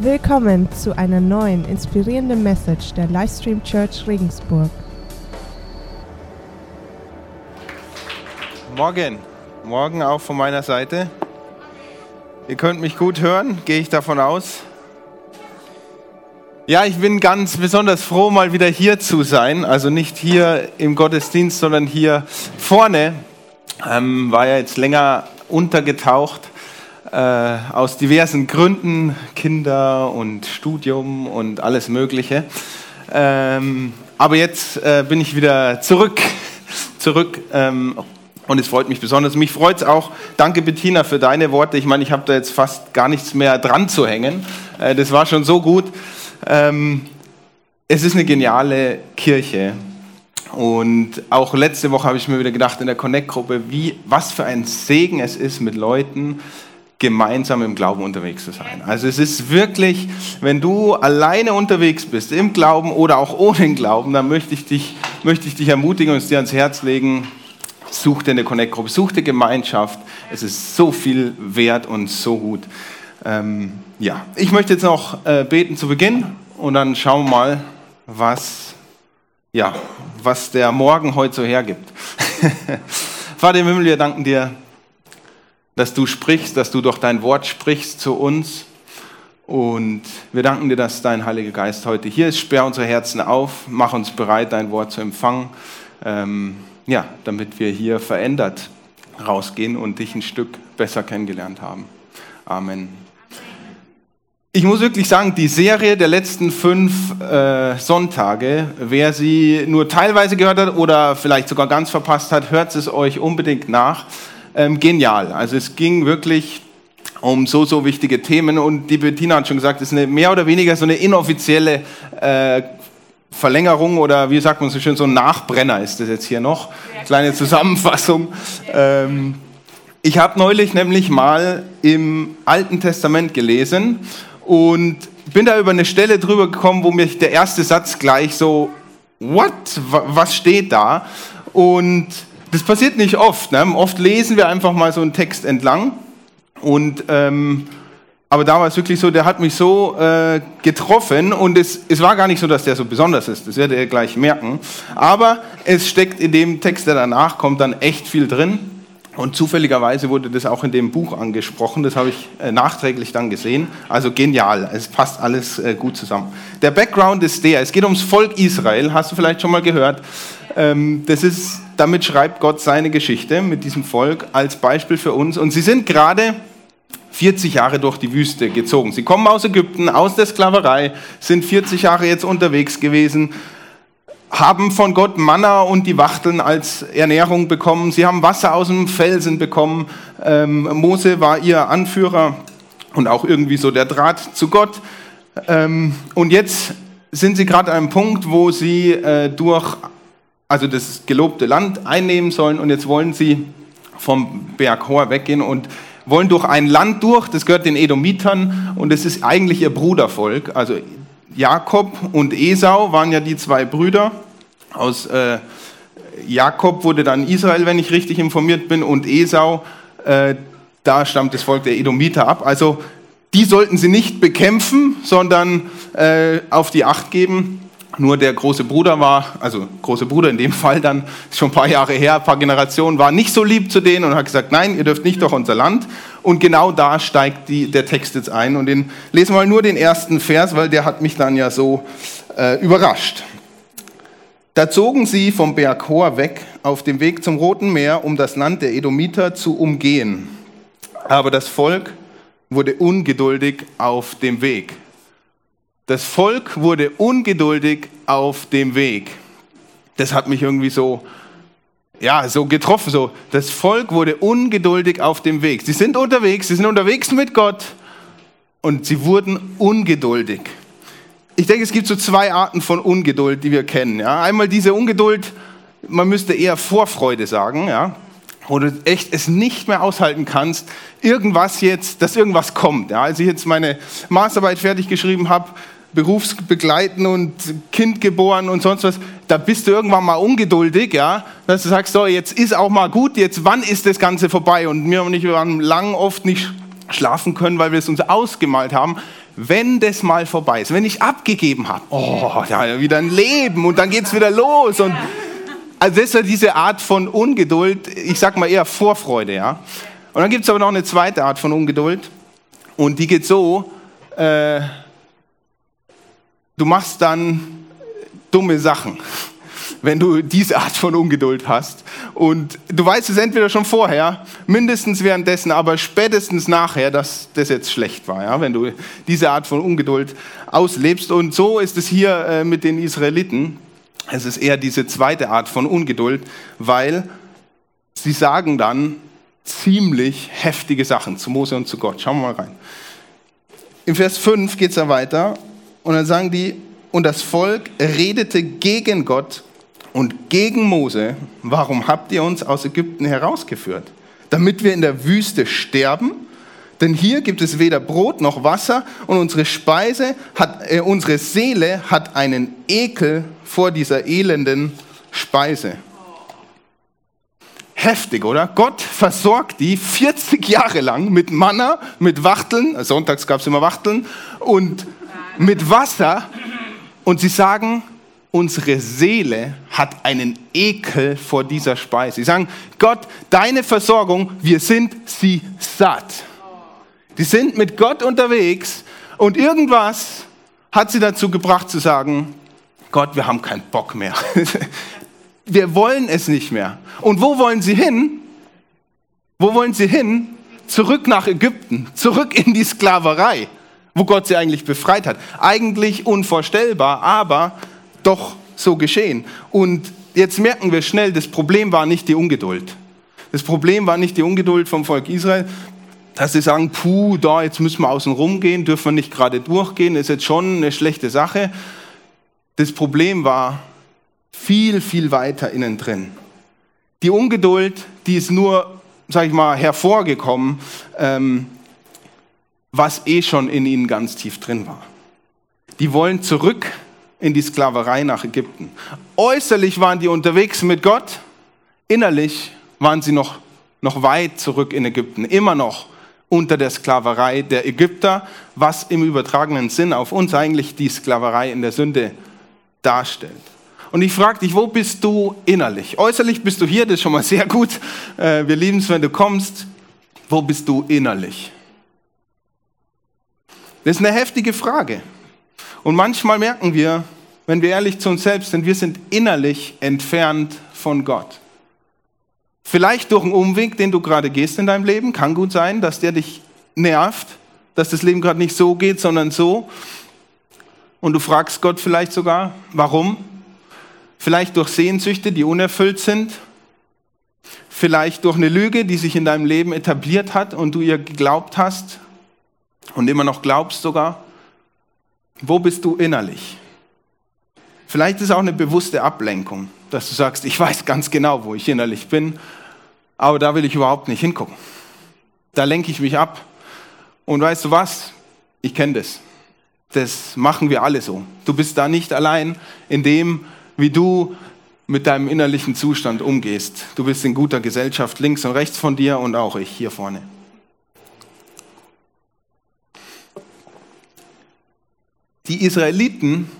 Willkommen zu einer neuen inspirierenden Message der Livestream Church Regensburg. Morgen, morgen auch von meiner Seite. Ihr könnt mich gut hören, gehe ich davon aus. Ja, ich bin ganz besonders froh, mal wieder hier zu sein. Also nicht hier im Gottesdienst, sondern hier vorne. Ähm, war ja jetzt länger untergetaucht äh, aus diversen Gründen, Kinder und Studium und alles Mögliche. Ähm, aber jetzt äh, bin ich wieder zurück, zurück ähm, und es freut mich besonders. Mich freut es auch. Danke Bettina für deine Worte. Ich meine, ich habe da jetzt fast gar nichts mehr dran zu hängen. Äh, das war schon so gut. Ähm, es ist eine geniale Kirche. Und auch letzte Woche habe ich mir wieder gedacht in der Connect-Gruppe, was für ein Segen es ist, mit Leuten gemeinsam im Glauben unterwegs zu sein. Also es ist wirklich, wenn du alleine unterwegs bist, im Glauben oder auch ohne Glauben, dann möchte ich dich, möchte ich dich ermutigen und es dir ans Herz legen, such dir eine Connect-Gruppe, such dir Gemeinschaft. Es ist so viel wert und so gut. Ähm, ja, ich möchte jetzt noch äh, beten zu Beginn und dann schauen wir mal, was, ja, was der Morgen heute so hergibt. Vater im Himmel, wir danken dir dass du sprichst, dass du durch dein Wort sprichst zu uns. Und wir danken dir, dass dein Heiliger Geist heute hier ist. Sperr unsere Herzen auf, mach uns bereit, dein Wort zu empfangen. Ähm, ja, damit wir hier verändert rausgehen und dich ein Stück besser kennengelernt haben. Amen. Ich muss wirklich sagen, die Serie der letzten fünf äh, Sonntage, wer sie nur teilweise gehört hat oder vielleicht sogar ganz verpasst hat, hört es euch unbedingt nach ähm, genial. Also es ging wirklich um so, so wichtige Themen und die Bettina hat schon gesagt, es ist eine, mehr oder weniger so eine inoffizielle äh, Verlängerung oder wie sagt man so schön, so ein Nachbrenner ist das jetzt hier noch. Kleine Zusammenfassung. Ähm, ich habe neulich nämlich mal im Alten Testament gelesen und bin da über eine Stelle drüber gekommen, wo mich der erste Satz gleich so, what, was steht da? Und das passiert nicht oft. Ne? Oft lesen wir einfach mal so einen Text entlang. Und, ähm, aber da war es wirklich so, der hat mich so äh, getroffen und es, es war gar nicht so, dass der so besonders ist. Das werdet ihr gleich merken. Aber es steckt in dem Text, der danach kommt, dann echt viel drin. Und zufälligerweise wurde das auch in dem Buch angesprochen. Das habe ich äh, nachträglich dann gesehen. Also genial. Es passt alles äh, gut zusammen. Der Background ist der. Es geht ums Volk Israel. Hast du vielleicht schon mal gehört? Ähm, das ist, damit schreibt Gott seine Geschichte mit diesem Volk als Beispiel für uns. Und sie sind gerade 40 Jahre durch die Wüste gezogen. Sie kommen aus Ägypten, aus der Sklaverei, sind 40 Jahre jetzt unterwegs gewesen, haben von Gott Manna und die Wachteln als Ernährung bekommen. Sie haben Wasser aus dem Felsen bekommen. Ähm, Mose war ihr Anführer und auch irgendwie so der Draht zu Gott. Ähm, und jetzt sind sie gerade an einem Punkt, wo sie äh, durch also das gelobte Land einnehmen sollen und jetzt wollen sie vom Berg Hor weggehen und wollen durch ein Land durch, das gehört den Edomitern und es ist eigentlich ihr Brudervolk. Also Jakob und Esau waren ja die zwei Brüder. Aus äh, Jakob wurde dann Israel, wenn ich richtig informiert bin, und Esau, äh, da stammt das Volk der Edomiter ab. Also die sollten sie nicht bekämpfen, sondern äh, auf die Acht geben. Nur der große Bruder war, also große Bruder in dem Fall dann, schon ein paar Jahre her, ein paar Generationen, war nicht so lieb zu denen und hat gesagt, nein, ihr dürft nicht durch unser Land. Und genau da steigt die, der Text jetzt ein. Und den lesen wir mal nur den ersten Vers, weil der hat mich dann ja so äh, überrascht. Da zogen sie vom Berg Hor weg auf dem Weg zum Roten Meer, um das Land der Edomiter zu umgehen. Aber das Volk wurde ungeduldig auf dem Weg. Das Volk wurde ungeduldig auf dem Weg. Das hat mich irgendwie so, ja, so getroffen. So, das Volk wurde ungeduldig auf dem Weg. Sie sind unterwegs, sie sind unterwegs mit Gott und sie wurden ungeduldig. Ich denke, es gibt so zwei Arten von Ungeduld, die wir kennen. Ja. Einmal diese Ungeduld, man müsste eher Vorfreude sagen, ja, wo du echt es nicht mehr aushalten kannst, irgendwas jetzt, dass irgendwas kommt. Ja. Als ich jetzt meine Masterarbeit fertig geschrieben habe, berufsbegleiten und Kind geboren und sonst was, da bist du irgendwann mal ungeduldig, ja, dass du sagst, so, jetzt ist auch mal gut, jetzt wann ist das Ganze vorbei? Und mir und ich waren lang oft nicht schlafen können, weil wir es uns ausgemalt haben, wenn das mal vorbei ist, wenn ich abgegeben habe, oh, ja, wieder ein Leben und dann geht es wieder los. Und also das ist ja diese Art von Ungeduld, ich sag mal eher Vorfreude, ja. Und dann gibt es aber noch eine zweite Art von Ungeduld und die geht so, äh, du machst dann dumme Sachen wenn du diese Art von Ungeduld hast. Und du weißt es entweder schon vorher, mindestens währenddessen, aber spätestens nachher, dass das jetzt schlecht war, ja? wenn du diese Art von Ungeduld auslebst. Und so ist es hier äh, mit den Israeliten. Es ist eher diese zweite Art von Ungeduld, weil sie sagen dann ziemlich heftige Sachen zu Mose und zu Gott. Schauen wir mal rein. Im Vers 5 geht es ja weiter und dann sagen die, und das Volk redete gegen Gott und gegen Mose, warum habt ihr uns aus Ägypten herausgeführt? Damit wir in der Wüste sterben? Denn hier gibt es weder Brot noch Wasser und unsere Speise hat, äh, unsere Seele hat einen Ekel vor dieser elenden Speise. Heftig, oder? Gott versorgt die 40 Jahre lang mit Manna, mit Wachteln, sonntags gab es immer Wachteln, und mit Wasser. Und sie sagen, unsere Seele hat einen Ekel vor dieser Speise. Sie sagen, Gott, deine Versorgung, wir sind sie satt. Die sind mit Gott unterwegs und irgendwas hat sie dazu gebracht zu sagen, Gott, wir haben keinen Bock mehr. wir wollen es nicht mehr. Und wo wollen sie hin? Wo wollen sie hin? Zurück nach Ägypten, zurück in die Sklaverei, wo Gott sie eigentlich befreit hat. Eigentlich unvorstellbar, aber doch so geschehen. Und jetzt merken wir schnell, das Problem war nicht die Ungeduld. Das Problem war nicht die Ungeduld vom Volk Israel, dass sie sagen, puh, da, jetzt müssen wir außen rum gehen, dürfen wir nicht gerade durchgehen, ist jetzt schon eine schlechte Sache. Das Problem war viel, viel weiter innen drin. Die Ungeduld, die ist nur, sag ich mal, hervorgekommen, ähm, was eh schon in ihnen ganz tief drin war. Die wollen zurück in die Sklaverei nach Ägypten. Äußerlich waren die unterwegs mit Gott, innerlich waren sie noch, noch weit zurück in Ägypten, immer noch unter der Sklaverei der Ägypter, was im übertragenen Sinn auf uns eigentlich die Sklaverei in der Sünde darstellt. Und ich frage dich, wo bist du innerlich? Äußerlich bist du hier, das ist schon mal sehr gut. Äh, wir lieben es, wenn du kommst. Wo bist du innerlich? Das ist eine heftige Frage. Und manchmal merken wir, wenn wir ehrlich zu uns selbst sind, wir sind innerlich entfernt von Gott. Vielleicht durch einen Umweg, den du gerade gehst in deinem Leben, kann gut sein, dass der dich nervt, dass das Leben gerade nicht so geht, sondern so. Und du fragst Gott vielleicht sogar, warum? Vielleicht durch Sehnsüchte, die unerfüllt sind. Vielleicht durch eine Lüge, die sich in deinem Leben etabliert hat und du ihr geglaubt hast und immer noch glaubst sogar. Wo bist du innerlich? Vielleicht ist auch eine bewusste Ablenkung, dass du sagst, ich weiß ganz genau, wo ich innerlich bin, aber da will ich überhaupt nicht hingucken. Da lenke ich mich ab. Und weißt du was? Ich kenne das. Das machen wir alle so. Du bist da nicht allein in dem, wie du mit deinem innerlichen Zustand umgehst. Du bist in guter Gesellschaft links und rechts von dir und auch ich hier vorne. Die Israeliten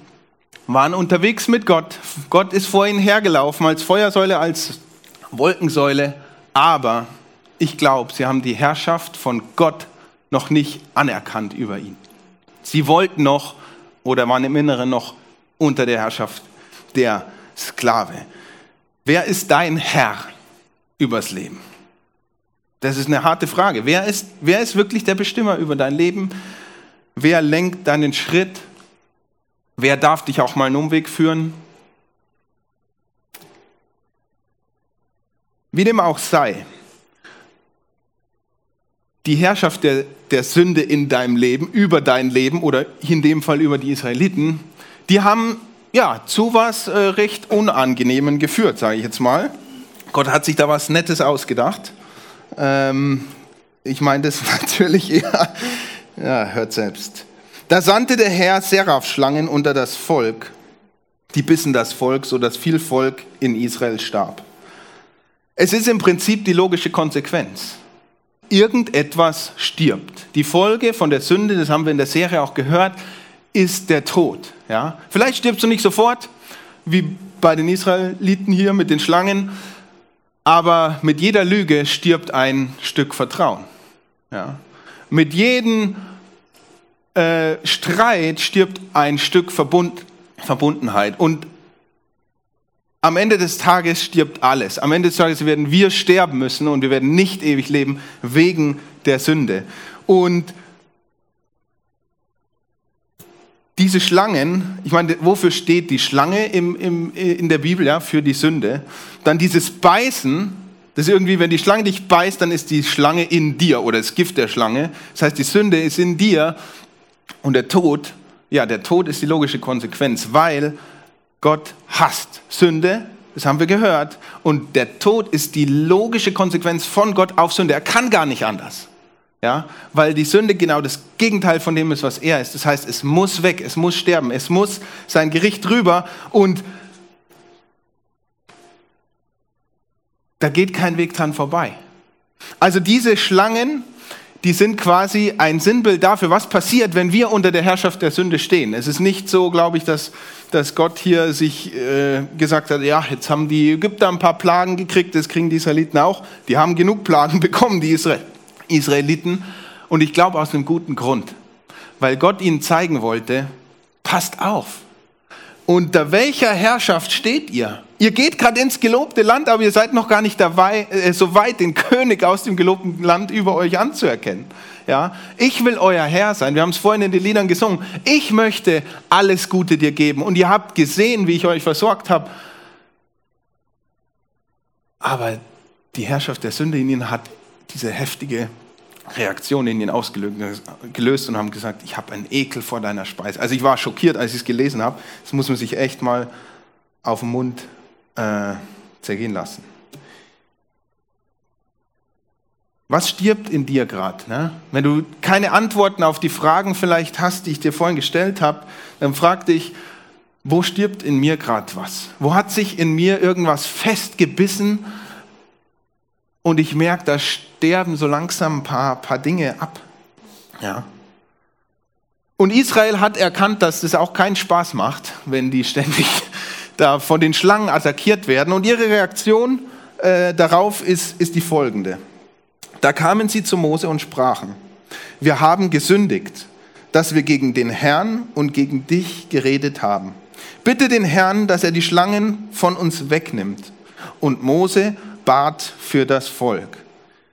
waren unterwegs mit Gott. Gott ist vor ihnen hergelaufen als Feuersäule, als Wolkensäule. Aber ich glaube, sie haben die Herrschaft von Gott noch nicht anerkannt über ihn. Sie wollten noch oder waren im Inneren noch unter der Herrschaft der Sklave. Wer ist dein Herr übers Leben? Das ist eine harte Frage. Wer ist, wer ist wirklich der Bestimmer über dein Leben? Wer lenkt deinen Schritt? Wer darf dich auch mal einen Umweg führen? Wie dem auch sei, die Herrschaft der, der Sünde in deinem Leben, über dein Leben oder in dem Fall über die Israeliten, die haben ja zu was äh, recht Unangenehmen geführt, sage ich jetzt mal. Gott hat sich da was Nettes ausgedacht. Ähm, ich meine das natürlich eher, ja, hört selbst. Da sandte der Herr Seraphschlangen unter das Volk, die bissen das Volk, so dass viel Volk in Israel starb. Es ist im Prinzip die logische Konsequenz. irgendetwas stirbt. Die Folge von der Sünde, das haben wir in der Serie auch gehört, ist der Tod. Ja? Vielleicht stirbst du nicht sofort, wie bei den Israeliten hier mit den Schlangen, aber mit jeder Lüge stirbt ein Stück Vertrauen. Ja? Mit jedem äh, Streit stirbt ein Stück Verbund, Verbundenheit. Und am Ende des Tages stirbt alles. Am Ende des Tages werden wir sterben müssen und wir werden nicht ewig leben wegen der Sünde. Und diese Schlangen, ich meine, wofür steht die Schlange im, im, in der Bibel? Ja, für die Sünde. Dann dieses Beißen, das ist irgendwie, wenn die Schlange dich beißt, dann ist die Schlange in dir oder das Gift der Schlange. Das heißt, die Sünde ist in dir und der Tod, ja, der Tod ist die logische Konsequenz, weil Gott hasst Sünde, das haben wir gehört. Und der Tod ist die logische Konsequenz von Gott auf Sünde. Er kann gar nicht anders. Ja, weil die Sünde genau das Gegenteil von dem ist, was er ist. Das heißt, es muss weg, es muss sterben, es muss sein Gericht drüber und da geht kein Weg dran vorbei. Also diese Schlangen, die sind quasi ein Sinnbild dafür, was passiert, wenn wir unter der Herrschaft der Sünde stehen. Es ist nicht so, glaube ich, dass, dass Gott hier sich äh, gesagt hat, ja, jetzt haben die Ägypter ein paar Plagen gekriegt, das kriegen die Israeliten auch. Die haben genug Plagen bekommen, die Israel Israeliten. Und ich glaube aus einem guten Grund, weil Gott ihnen zeigen wollte, passt auf. Unter welcher Herrschaft steht ihr? Ihr geht gerade ins gelobte Land, aber ihr seid noch gar nicht dabei, äh, so weit, den König aus dem gelobten Land über euch anzuerkennen. Ja, ich will euer Herr sein. Wir haben es vorhin in den Liedern gesungen. Ich möchte alles Gute dir geben. Und ihr habt gesehen, wie ich euch versorgt habe. Aber die Herrschaft der Sünde in ihnen hat diese heftige Reaktion in ihnen ausgelöst und haben gesagt, ich habe einen Ekel vor deiner Speise. Also ich war schockiert, als ich es gelesen habe. Das muss man sich echt mal auf den Mund äh, zergehen lassen. Was stirbt in dir gerade? Ne? Wenn du keine Antworten auf die Fragen vielleicht hast, die ich dir vorhin gestellt habe, dann frag dich, wo stirbt in mir gerade was? Wo hat sich in mir irgendwas festgebissen und ich merke, da sterben so langsam ein paar, paar Dinge ab. Ja. Und Israel hat erkannt, dass das auch keinen Spaß macht, wenn die ständig da von den Schlangen attackiert werden. Und ihre Reaktion äh, darauf ist, ist die folgende. Da kamen sie zu Mose und sprachen, wir haben gesündigt, dass wir gegen den Herrn und gegen dich geredet haben. Bitte den Herrn, dass er die Schlangen von uns wegnimmt. Und Mose bat für das Volk.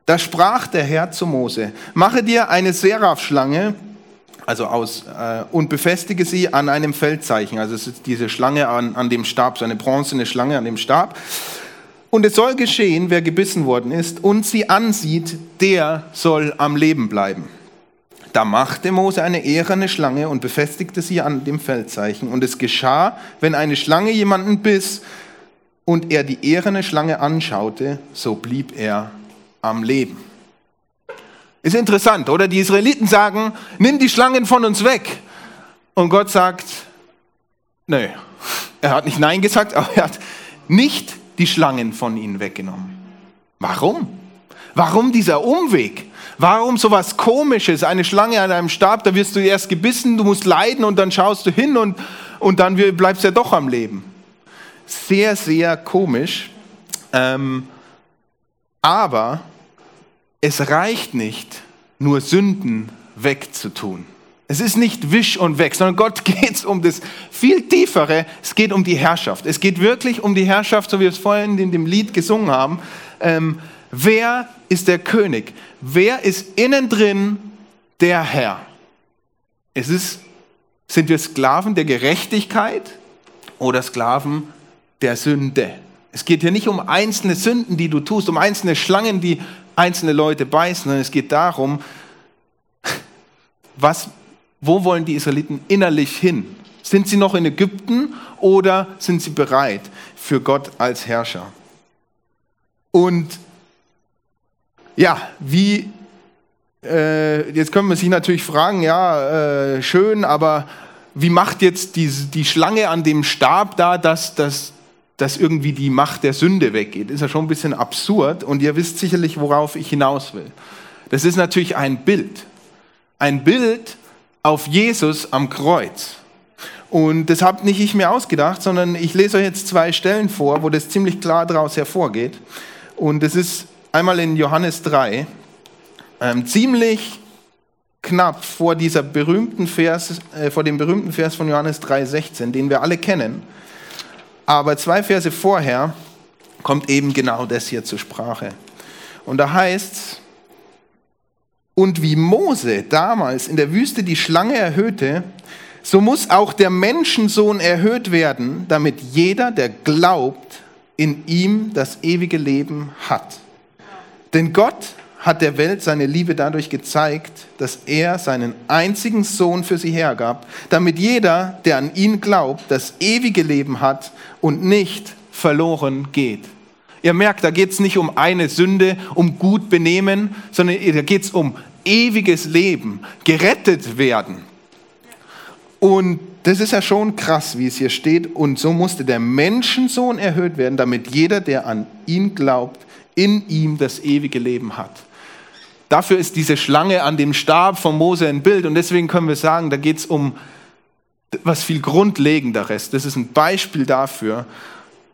Da sprach der Herr zu Mose, mache dir eine Seraphschlange, also aus, äh, und befestige sie an einem Feldzeichen. Also es ist diese Schlange an, an dem Stab, so eine bronzene Schlange an dem Stab. Und es soll geschehen, wer gebissen worden ist und sie ansieht, der soll am Leben bleiben. Da machte Mose eine ehrene Schlange und befestigte sie an dem Feldzeichen. Und es geschah, wenn eine Schlange jemanden biss, und er die ehrene Schlange anschaute, so blieb er am Leben. Ist interessant, oder? Die Israeliten sagen, nimm die Schlangen von uns weg. Und Gott sagt, nö. Er hat nicht Nein gesagt, aber er hat nicht die Schlangen von ihnen weggenommen. Warum? Warum dieser Umweg? Warum so was Komisches? Eine Schlange an einem Stab, da wirst du erst gebissen, du musst leiden und dann schaust du hin und, und dann bleibst du ja doch am Leben sehr, sehr komisch. Ähm, aber es reicht nicht, nur Sünden wegzutun. Es ist nicht wisch und weg, sondern Gott geht es um das viel tiefere. Es geht um die Herrschaft. Es geht wirklich um die Herrschaft, so wie wir es vorhin in dem Lied gesungen haben. Ähm, wer ist der König? Wer ist innen drin der Herr? Es ist, sind wir Sklaven der Gerechtigkeit oder Sklaven der Sünde. Es geht hier nicht um einzelne Sünden, die du tust, um einzelne Schlangen, die einzelne Leute beißen, sondern es geht darum, was, wo wollen die Israeliten innerlich hin? Sind sie noch in Ägypten oder sind sie bereit für Gott als Herrscher? Und ja, wie, äh, jetzt können wir sich natürlich fragen, ja, äh, schön, aber wie macht jetzt die, die Schlange an dem Stab da, dass, dass dass irgendwie die Macht der Sünde weggeht. Ist ja schon ein bisschen absurd und ihr wisst sicherlich, worauf ich hinaus will. Das ist natürlich ein Bild. Ein Bild auf Jesus am Kreuz. Und das habe nicht ich mir ausgedacht, sondern ich lese euch jetzt zwei Stellen vor, wo das ziemlich klar daraus hervorgeht. Und das ist einmal in Johannes 3, ähm, ziemlich knapp vor dieser berühmten Vers, äh, vor dem berühmten Vers von Johannes 3,16, den wir alle kennen. Aber zwei Verse vorher kommt eben genau das hier zur Sprache. Und da heißt und wie Mose damals in der Wüste die Schlange erhöhte, so muss auch der Menschensohn erhöht werden, damit jeder, der glaubt, in ihm das ewige Leben hat. Denn Gott hat der Welt seine Liebe dadurch gezeigt, dass er seinen einzigen Sohn für sie hergab, damit jeder, der an ihn glaubt, das ewige Leben hat und nicht verloren geht. Ihr merkt, da geht es nicht um eine Sünde, um gut benehmen, sondern da geht es um ewiges Leben, gerettet werden. Und das ist ja schon krass, wie es hier steht. Und so musste der Menschensohn erhöht werden, damit jeder, der an ihn glaubt, in ihm das ewige Leben hat. Dafür ist diese Schlange an dem Stab von Mose ein Bild. Und deswegen können wir sagen, da geht es um was viel Grundlegenderes. Das ist ein Beispiel dafür,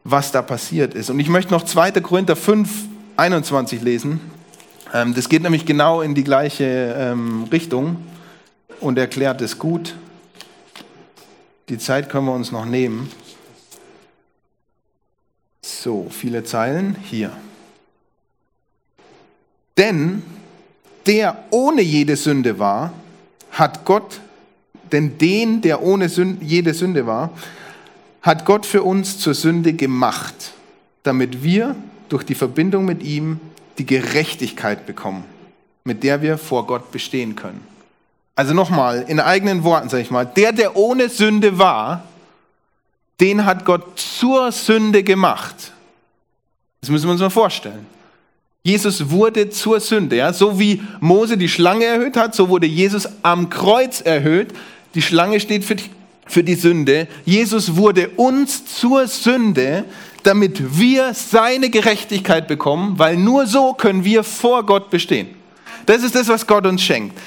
was da passiert ist. Und ich möchte noch 2. Korinther 5, 21 lesen. Ähm, das geht nämlich genau in die gleiche ähm, Richtung und erklärt es gut. Die Zeit können wir uns noch nehmen. So, viele Zeilen hier. Denn der ohne jede Sünde war, hat Gott, denn den, der ohne Sünde, jede Sünde war, hat Gott für uns zur Sünde gemacht, damit wir durch die Verbindung mit ihm die Gerechtigkeit bekommen, mit der wir vor Gott bestehen können. Also nochmal, in eigenen Worten sage ich mal, der, der ohne Sünde war, den hat Gott zur Sünde gemacht. Das müssen wir uns mal vorstellen. Jesus wurde zur Sünde. Ja? So wie Mose die Schlange erhöht hat, so wurde Jesus am Kreuz erhöht. Die Schlange steht für die, für die Sünde. Jesus wurde uns zur Sünde, damit wir seine Gerechtigkeit bekommen, weil nur so können wir vor Gott bestehen. Das ist das, was Gott uns schenkt.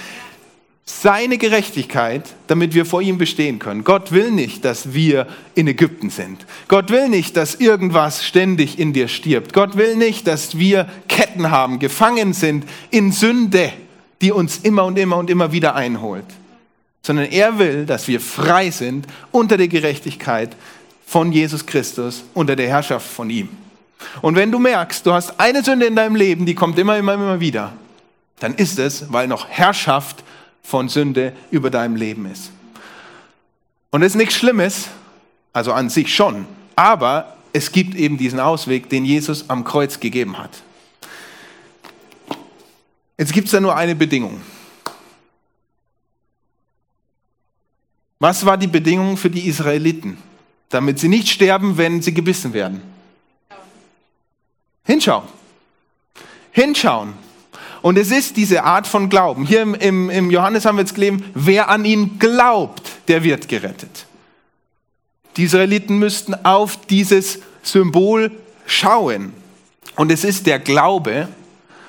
Seine Gerechtigkeit, damit wir vor ihm bestehen können. Gott will nicht, dass wir in Ägypten sind. Gott will nicht, dass irgendwas ständig in dir stirbt. Gott will nicht, dass wir Ketten haben, gefangen sind in Sünde, die uns immer und immer und immer wieder einholt. Sondern er will, dass wir frei sind unter der Gerechtigkeit von Jesus Christus unter der Herrschaft von ihm. Und wenn du merkst, du hast eine Sünde in deinem Leben, die kommt immer, immer, immer wieder, dann ist es, weil noch Herrschaft von Sünde über deinem Leben ist. Und es ist nichts Schlimmes, also an sich schon, aber es gibt eben diesen Ausweg, den Jesus am Kreuz gegeben hat. Jetzt gibt es da nur eine Bedingung. Was war die Bedingung für die Israeliten? damit sie nicht sterben, wenn sie gebissen werden. Hinschauen. Hinschauen. Und es ist diese Art von Glauben. Hier im, im, im Johannes haben wir jetzt gelesen, wer an ihn glaubt, der wird gerettet. Die Israeliten müssten auf dieses Symbol schauen. Und es ist der Glaube,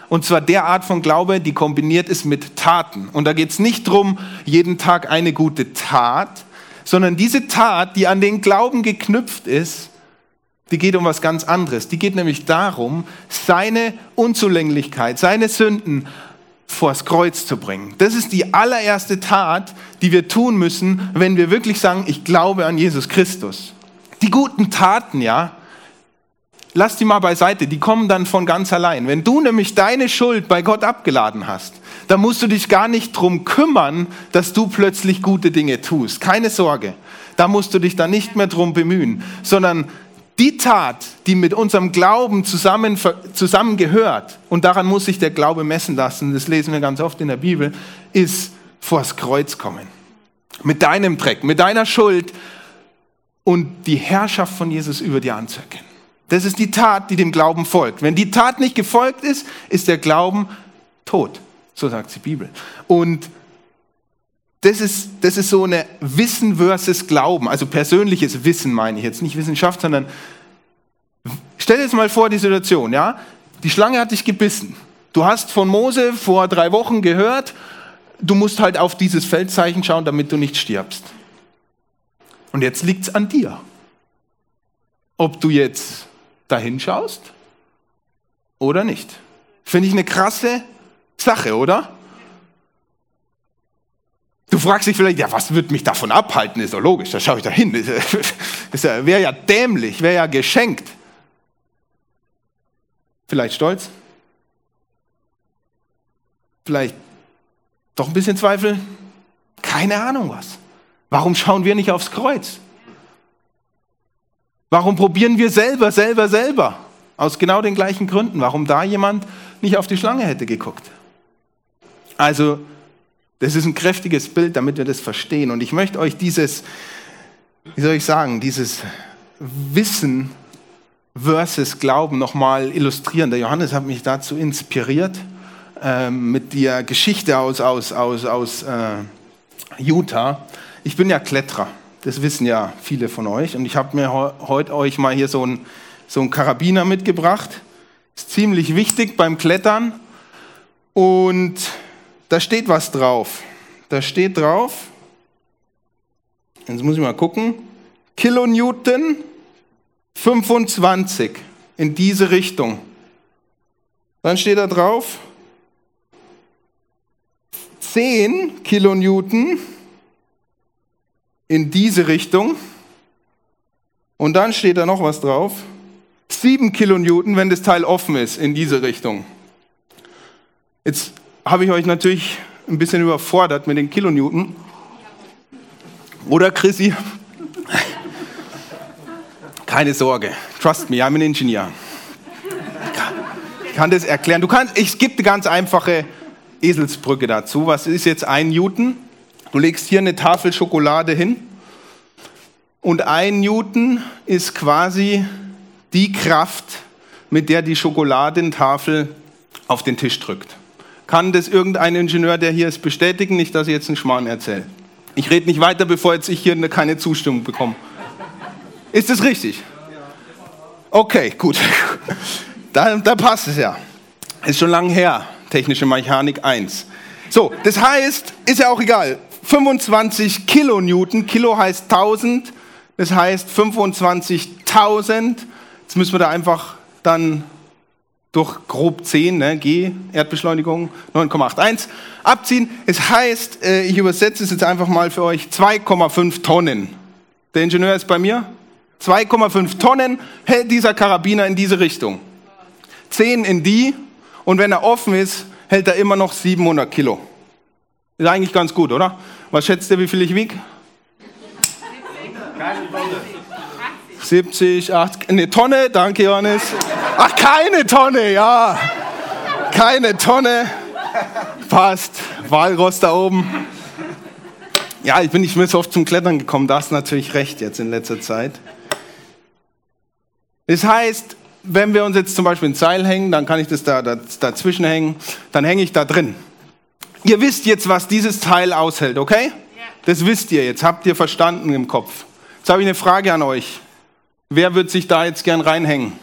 und zwar der Art von Glaube, die kombiniert ist mit Taten. Und da geht es nicht darum, jeden Tag eine gute Tat, sondern diese Tat, die an den Glauben geknüpft ist, die geht um was ganz anderes. Die geht nämlich darum, seine Unzulänglichkeit, seine Sünden vors Kreuz zu bringen. Das ist die allererste Tat, die wir tun müssen, wenn wir wirklich sagen, ich glaube an Jesus Christus. Die guten Taten, ja, lass die mal beiseite, die kommen dann von ganz allein. Wenn du nämlich deine Schuld bei Gott abgeladen hast, da musst du dich gar nicht drum kümmern, dass du plötzlich gute Dinge tust. Keine Sorge. Da musst du dich dann nicht mehr drum bemühen, sondern die Tat, die mit unserem Glauben zusammen, zusammengehört, und daran muss sich der Glaube messen lassen, das lesen wir ganz oft in der Bibel, ist vors Kreuz kommen. Mit deinem Dreck, mit deiner Schuld und die Herrschaft von Jesus über dir anzuerkennen. Das ist die Tat, die dem Glauben folgt. Wenn die Tat nicht gefolgt ist, ist der Glauben tot. So sagt die Bibel. Und das ist, das ist so eine Wissen versus Glauben, also persönliches Wissen meine ich jetzt, nicht Wissenschaft, sondern stell dir jetzt mal vor die Situation, ja? Die Schlange hat dich gebissen. Du hast von Mose vor drei Wochen gehört, du musst halt auf dieses Feldzeichen schauen, damit du nicht stirbst. Und jetzt liegt es an dir, ob du jetzt dahin schaust oder nicht. Finde ich eine krasse Sache, oder? Fragst dich vielleicht, ja, was wird mich davon abhalten? Ist doch logisch, da schaue ich da hin. Wäre ja dämlich, wäre ja geschenkt. Vielleicht stolz? Vielleicht doch ein bisschen Zweifel? Keine Ahnung was. Warum schauen wir nicht aufs Kreuz? Warum probieren wir selber, selber, selber? Aus genau den gleichen Gründen. Warum da jemand nicht auf die Schlange hätte geguckt? Also, das ist ein kräftiges Bild, damit wir das verstehen. Und ich möchte euch dieses, wie soll ich sagen, dieses Wissen versus Glauben nochmal illustrieren. Der Johannes hat mich dazu inspiriert äh, mit der Geschichte aus, aus, aus, aus äh, Utah. Ich bin ja Kletterer, das wissen ja viele von euch. Und ich habe mir heute euch mal hier so ein so ein Karabiner mitgebracht. Ist ziemlich wichtig beim Klettern. Und da steht was drauf. Da steht drauf, jetzt muss ich mal gucken, Kilonewton 25 in diese Richtung. Dann steht da drauf 10 Kilonewton in diese Richtung. Und dann steht da noch was drauf. 7 Kilonewton, wenn das Teil offen ist, in diese Richtung. Jetzt habe ich euch natürlich ein bisschen überfordert mit den Kilonewton. Oder Chrissy? Keine Sorge. Trust me, I'm an engineer. Ich kann das erklären. Du kannst, ich gebe eine ganz einfache Eselsbrücke dazu. Was ist jetzt ein Newton? Du legst hier eine Tafel Schokolade hin und ein Newton ist quasi die Kraft, mit der die Schokoladentafel auf den Tisch drückt. Kann das irgendein Ingenieur, der hier ist, bestätigen? Nicht, dass ich jetzt einen Schmarrn erzähle. Ich rede nicht weiter, bevor jetzt ich hier keine Zustimmung bekomme. Ist das richtig? Okay, gut. Da, da passt es ja. Ist schon lange her, technische Mechanik 1. So, das heißt, ist ja auch egal, 25 Kilonewton, Kilo heißt 1000, das heißt 25.000 Jetzt müssen wir da einfach dann durch grob 10, ne, G, Erdbeschleunigung 9,81, abziehen. Es heißt, äh, ich übersetze es jetzt einfach mal für euch, 2,5 Tonnen. Der Ingenieur ist bei mir. 2,5 Tonnen hält dieser Karabiner in diese Richtung. 10 in die und wenn er offen ist, hält er immer noch 700 Kilo. Ist eigentlich ganz gut, oder? Was schätzt ihr, wie viel ich wiege? 70, 80, eine Tonne, danke Johannes. Ach, keine Tonne, ja. Keine Tonne. Passt. Walross da oben. Ja, ich bin nicht mehr so oft zum Klettern gekommen, da hast du natürlich recht jetzt in letzter Zeit. Das heißt, wenn wir uns jetzt zum Beispiel ein Seil hängen, dann kann ich das da, da dazwischen hängen, dann hänge ich da drin. Ihr wisst jetzt, was dieses Teil aushält, okay? Das wisst ihr jetzt, habt ihr verstanden im Kopf. Jetzt habe ich eine Frage an euch. Wer wird sich da jetzt gern reinhängen?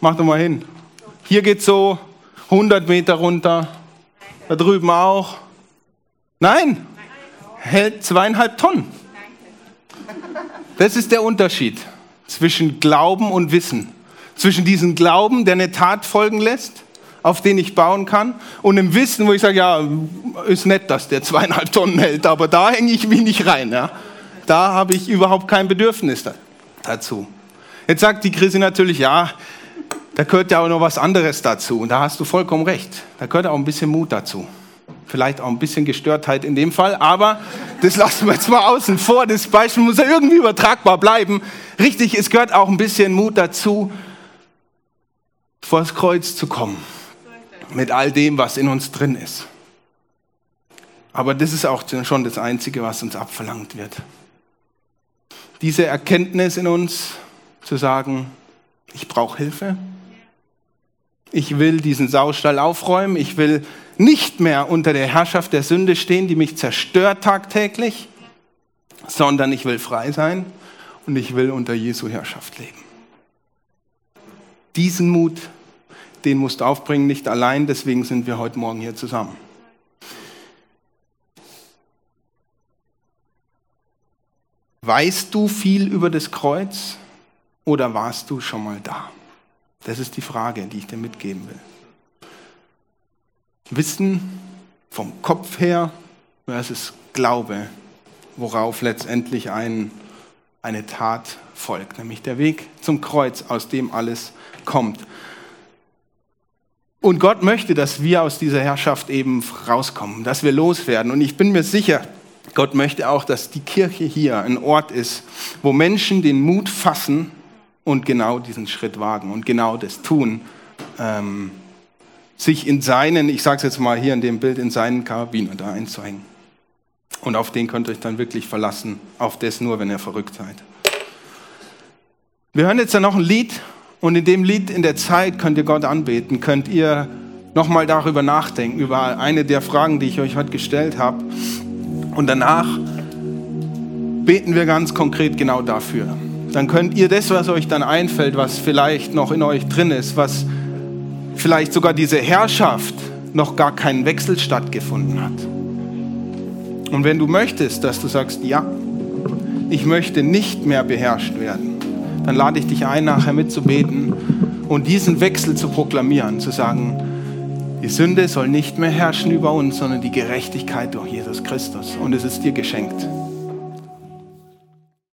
Mach doch mal hin. Hier geht so 100 Meter runter. Da drüben auch. Nein? Hält zweieinhalb Tonnen. Das ist der Unterschied zwischen Glauben und Wissen. Zwischen diesem Glauben, der eine Tat folgen lässt, auf den ich bauen kann, und dem Wissen, wo ich sage, ja, ist nett, dass der zweieinhalb Tonnen hält, aber da hänge ich mich nicht rein. Ja? Da habe ich überhaupt kein Bedürfnis dazu. Jetzt sagt die Krise natürlich, ja, da gehört ja auch noch was anderes dazu. Und da hast du vollkommen recht. Da gehört auch ein bisschen Mut dazu. Vielleicht auch ein bisschen Gestörtheit in dem Fall, aber das lassen wir jetzt mal außen vor. Das Beispiel muss ja irgendwie übertragbar bleiben. Richtig, es gehört auch ein bisschen Mut dazu, vor das Kreuz zu kommen. Mit all dem, was in uns drin ist. Aber das ist auch schon das Einzige, was uns abverlangt wird diese Erkenntnis in uns zu sagen, ich brauche Hilfe. Ich will diesen Saustall aufräumen. Ich will nicht mehr unter der Herrschaft der Sünde stehen, die mich zerstört tagtäglich, sondern ich will frei sein und ich will unter Jesu Herrschaft leben. Diesen Mut, den musst du aufbringen, nicht allein, deswegen sind wir heute Morgen hier zusammen. Weißt du viel über das Kreuz oder warst du schon mal da? Das ist die Frage, die ich dir mitgeben will. Wissen vom Kopf her versus Glaube, worauf letztendlich ein, eine Tat folgt, nämlich der Weg zum Kreuz, aus dem alles kommt. Und Gott möchte, dass wir aus dieser Herrschaft eben rauskommen, dass wir loswerden. Und ich bin mir sicher, Gott möchte auch, dass die Kirche hier ein Ort ist, wo Menschen den Mut fassen und genau diesen Schritt wagen und genau das tun, ähm, sich in seinen, ich sage es jetzt mal hier in dem Bild, in seinen Karabiner da einzuhängen. Und auf den könnt ihr euch dann wirklich verlassen, auf das nur, wenn ihr verrückt seid. Wir hören jetzt dann noch ein Lied und in dem Lied, in der Zeit, könnt ihr Gott anbeten, könnt ihr nochmal darüber nachdenken, über eine der Fragen, die ich euch heute gestellt habe. Und danach beten wir ganz konkret genau dafür. Dann könnt ihr das, was euch dann einfällt, was vielleicht noch in euch drin ist, was vielleicht sogar diese Herrschaft noch gar keinen Wechsel stattgefunden hat. Und wenn du möchtest, dass du sagst, ja, ich möchte nicht mehr beherrscht werden, dann lade ich dich ein, nachher mitzubeten und diesen Wechsel zu proklamieren, zu sagen, die Sünde soll nicht mehr herrschen über uns, sondern die Gerechtigkeit durch Jesus Christus. Und es ist dir geschenkt.